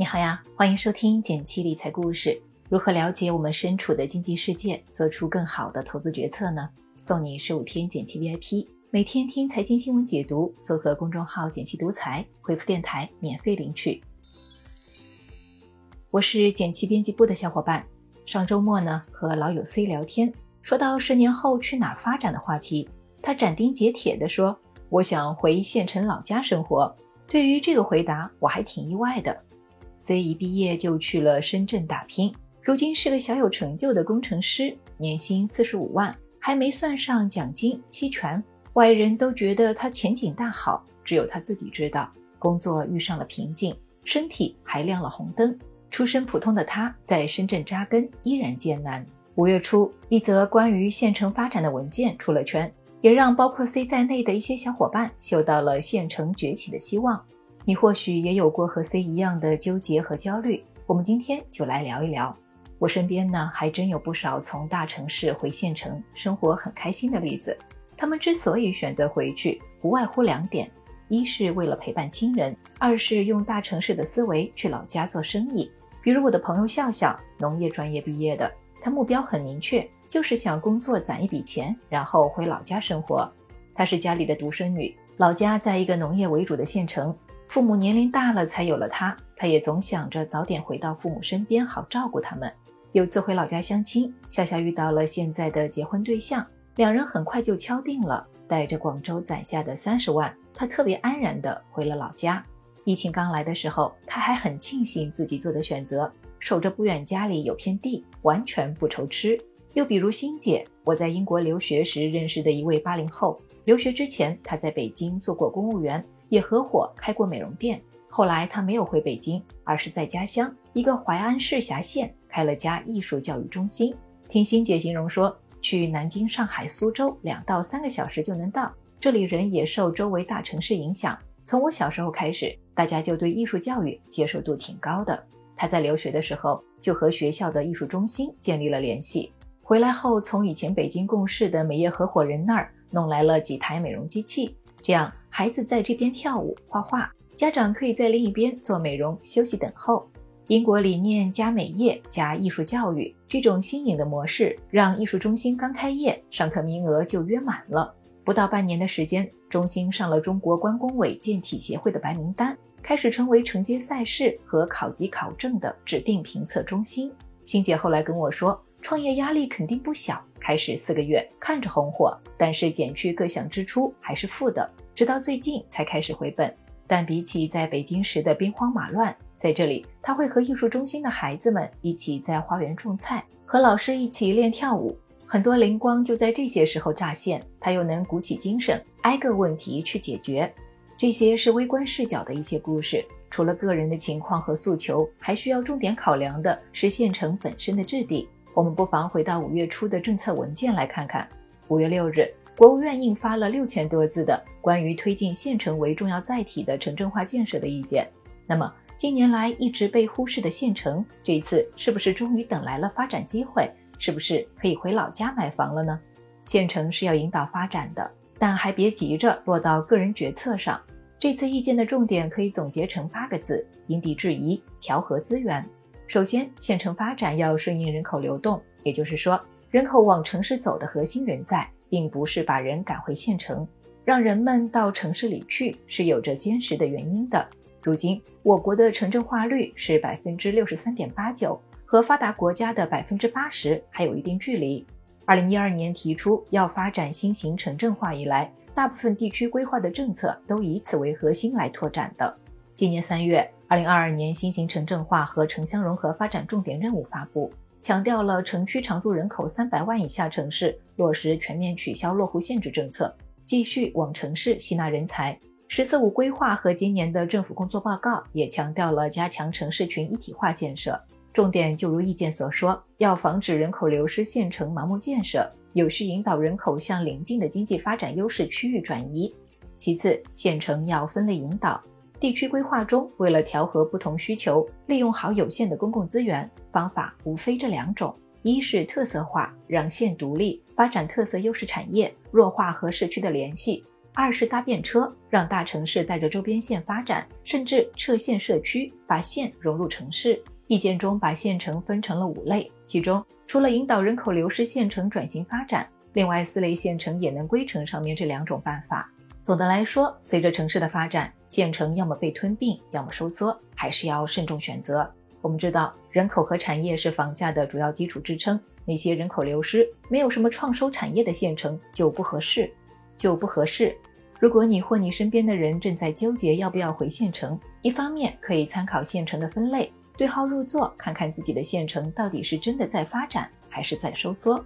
你好呀，欢迎收听简七理财故事。如何了解我们身处的经济世界，做出更好的投资决策呢？送你十五天简七 VIP，每天听财经新闻解读，搜索公众号“简七独裁，回复电台免费领取。我是简七编辑部的小伙伴。上周末呢，和老友 C 聊天，说到十年后去哪儿发展的话题，他斩钉截铁地说：“我想回县城老家生活。”对于这个回答，我还挺意外的。C 一毕业就去了深圳打拼，如今是个小有成就的工程师，年薪四十五万，还没算上奖金期权。外人都觉得他前景大好，只有他自己知道，工作遇上了瓶颈，身体还亮了红灯。出身普通的他，在深圳扎根依然艰难。五月初，一则关于县城发展的文件出了圈，也让包括 C 在内的一些小伙伴嗅到了县城崛起的希望。你或许也有过和 C 一样的纠结和焦虑，我们今天就来聊一聊。我身边呢，还真有不少从大城市回县城生活很开心的例子。他们之所以选择回去，不外乎两点：一是为了陪伴亲人，二是用大城市的思维去老家做生意。比如我的朋友笑笑，农业专业毕业的，他目标很明确，就是想工作攒一笔钱，然后回老家生活。她是家里的独生女，老家在一个农业为主的县城。父母年龄大了，才有了他。他也总想着早点回到父母身边，好照顾他们。有次回老家相亲，笑笑遇到了现在的结婚对象，两人很快就敲定了。带着广州攒下的三十万，他特别安然地回了老家。疫情刚来的时候，他还很庆幸自己做的选择，守着不远家里有片地，完全不愁吃。又比如欣姐，我在英国留学时认识的一位八零后，留学之前他在北京做过公务员。也合伙开过美容店，后来他没有回北京，而是在家乡一个淮安市辖县开了家艺术教育中心。听欣姐形容说，去南京、上海、苏州两到三个小时就能到。这里人也受周围大城市影响，从我小时候开始，大家就对艺术教育接受度挺高的。他在留学的时候就和学校的艺术中心建立了联系，回来后从以前北京共事的美业合伙人那儿弄来了几台美容机器。这样，孩子在这边跳舞、画画，家长可以在另一边做美容、休息等候。英国理念加美业加艺术教育这种新颖的模式，让艺术中心刚开业，上课名额就约满了。不到半年的时间，中心上了中国关工委健体协会的白名单，开始成为承接赛事和考级考证的指定评测中心。欣姐后来跟我说。创业压力肯定不小，开始四个月看着红火，但是减去各项支出还是负的，直到最近才开始回本。但比起在北京时的兵荒马乱，在这里他会和艺术中心的孩子们一起在花园种菜，和老师一起练跳舞，很多灵光就在这些时候乍现，他又能鼓起精神，挨个问题去解决。这些是微观视角的一些故事，除了个人的情况和诉求，还需要重点考量的是县城本身的质地。我们不妨回到五月初的政策文件来看看。五月六日，国务院印发了六千多字的关于推进县城为重要载体的城镇化建设的意见。那么，近年来一直被忽视的县城，这一次是不是终于等来了发展机会？是不是可以回老家买房了呢？县城是要引导发展的，但还别急着落到个人决策上。这次意见的重点可以总结成八个字：因地制宜，调和资源。首先，县城发展要顺应人口流动，也就是说，人口往城市走的核心人在，并不是把人赶回县城，让人们到城市里去，是有着坚实的原因的。如今，我国的城镇化率是百分之六十三点八九，和发达国家的百分之八十还有一定距离。二零一二年提出要发展新型城镇化以来，大部分地区规划的政策都以此为核心来拓展的。今年三月。二零二二年新型城镇化和城乡融合发展重点任务发布，强调了城区常住人口三百万以下城市落实全面取消落户限制政策，继续往城市吸纳人才。“十四五”规划和今年的政府工作报告也强调了加强城市群一体化建设，重点就如意见所说，要防止人口流失县城盲目建设，有序引导人口向邻近的经济发展优势区域转移。其次，县城要分类引导。地区规划中，为了调和不同需求，利用好有限的公共资源，方法无非这两种：一是特色化，让县独立发展特色优势产业，弱化和市区的联系；二是搭便车，让大城市带着周边县发展，甚至撤县设区，把县融入城市。意见中把县城分成了五类，其中除了引导人口流失县城转型发展，另外四类县城也能归成上面这两种办法。总的来说，随着城市的发展，县城要么被吞并，要么收缩，还是要慎重选择。我们知道，人口和产业是房价的主要基础支撑，那些人口流失、没有什么创收产业的县城就不合适，就不合适。如果你或你身边的人正在纠结要不要回县城，一方面可以参考县城的分类，对号入座，看看自己的县城到底是真的在发展，还是在收缩。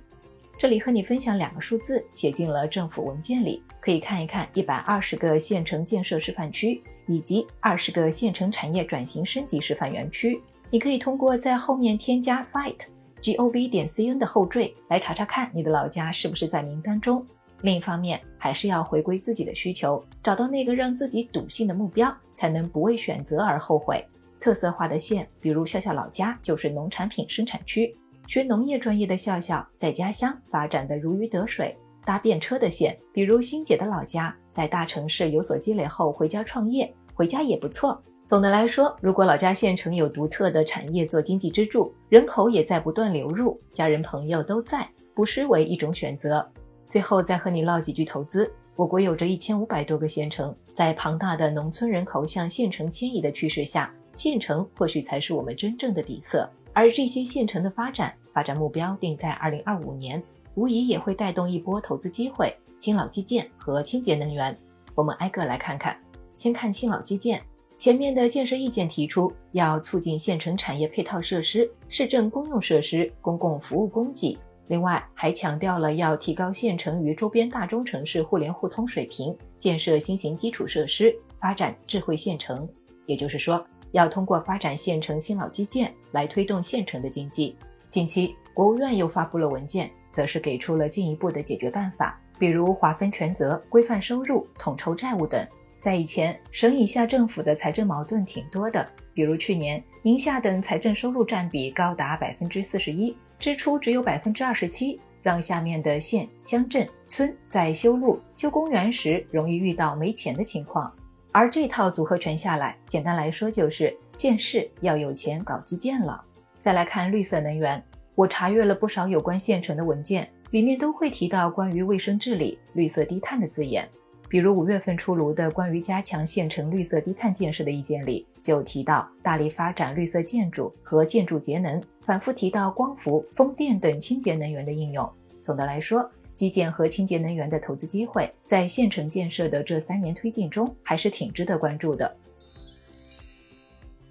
这里和你分享两个数字，写进了政府文件里，可以看一看一百二十个县城建设示范区以及二十个县城产业转型升级示范园区。你可以通过在后面添加 site gov 点 cn 的后缀来查查看你的老家是不是在名单中。另一方面，还是要回归自己的需求，找到那个让自己笃信的目标，才能不为选择而后悔。特色化的县，比如笑笑老家就是农产品生产区。学农业专业的笑笑在家乡发展的如鱼得水，搭便车的线，比如欣姐的老家，在大城市有所积累后回家创业，回家也不错。总的来说，如果老家县城有独特的产业做经济支柱，人口也在不断流入，家人朋友都在，不失为一种选择。最后再和你唠几句投资。我国有着一千五百多个县城，在庞大的农村人口向县城迁移的趋势下，县城或许才是我们真正的底色。而这些县城的发展，发展目标定在二零二五年，无疑也会带动一波投资机会。新老基建和清洁能源，我们挨个来看看。先看新老基建，前面的建设意见提出要促进县城产业配套设施、市政公用设施、公共服务供给。另外，还强调了要提高县城与周边大中城市互联互通水平，建设新型基础设施，发展智慧县城。也就是说。要通过发展县城新老基建来推动县城的经济。近期，国务院又发布了文件，则是给出了进一步的解决办法，比如划分权责、规范收入、统筹债务等。在以前，省以下政府的财政矛盾挺多的，比如去年，宁夏等财政收入占比高达百分之四十一，支出只有百分之二十七，让下面的县、乡镇、村在修路、修公园时容易遇到没钱的情况。而这套组合拳下来，简单来说就是县市要有钱搞基建了。再来看绿色能源，我查阅了不少有关县城的文件，里面都会提到关于卫生治理、绿色低碳的字眼。比如五月份出炉的关于加强县城绿色低碳建设的意见里，就提到大力发展绿色建筑和建筑节能，反复提到光伏、风电等清洁能源的应用。总的来说。基建和清洁能源的投资机会，在县城建设的这三年推进中，还是挺值得关注的。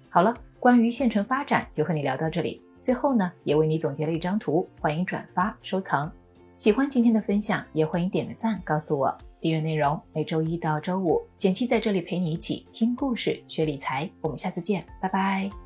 好了，关于县城发展就和你聊到这里。最后呢，也为你总结了一张图，欢迎转发收藏。喜欢今天的分享，也欢迎点个赞，告诉我。订阅内容每周一到周五，简七在这里陪你一起听故事、学理财。我们下次见，拜拜。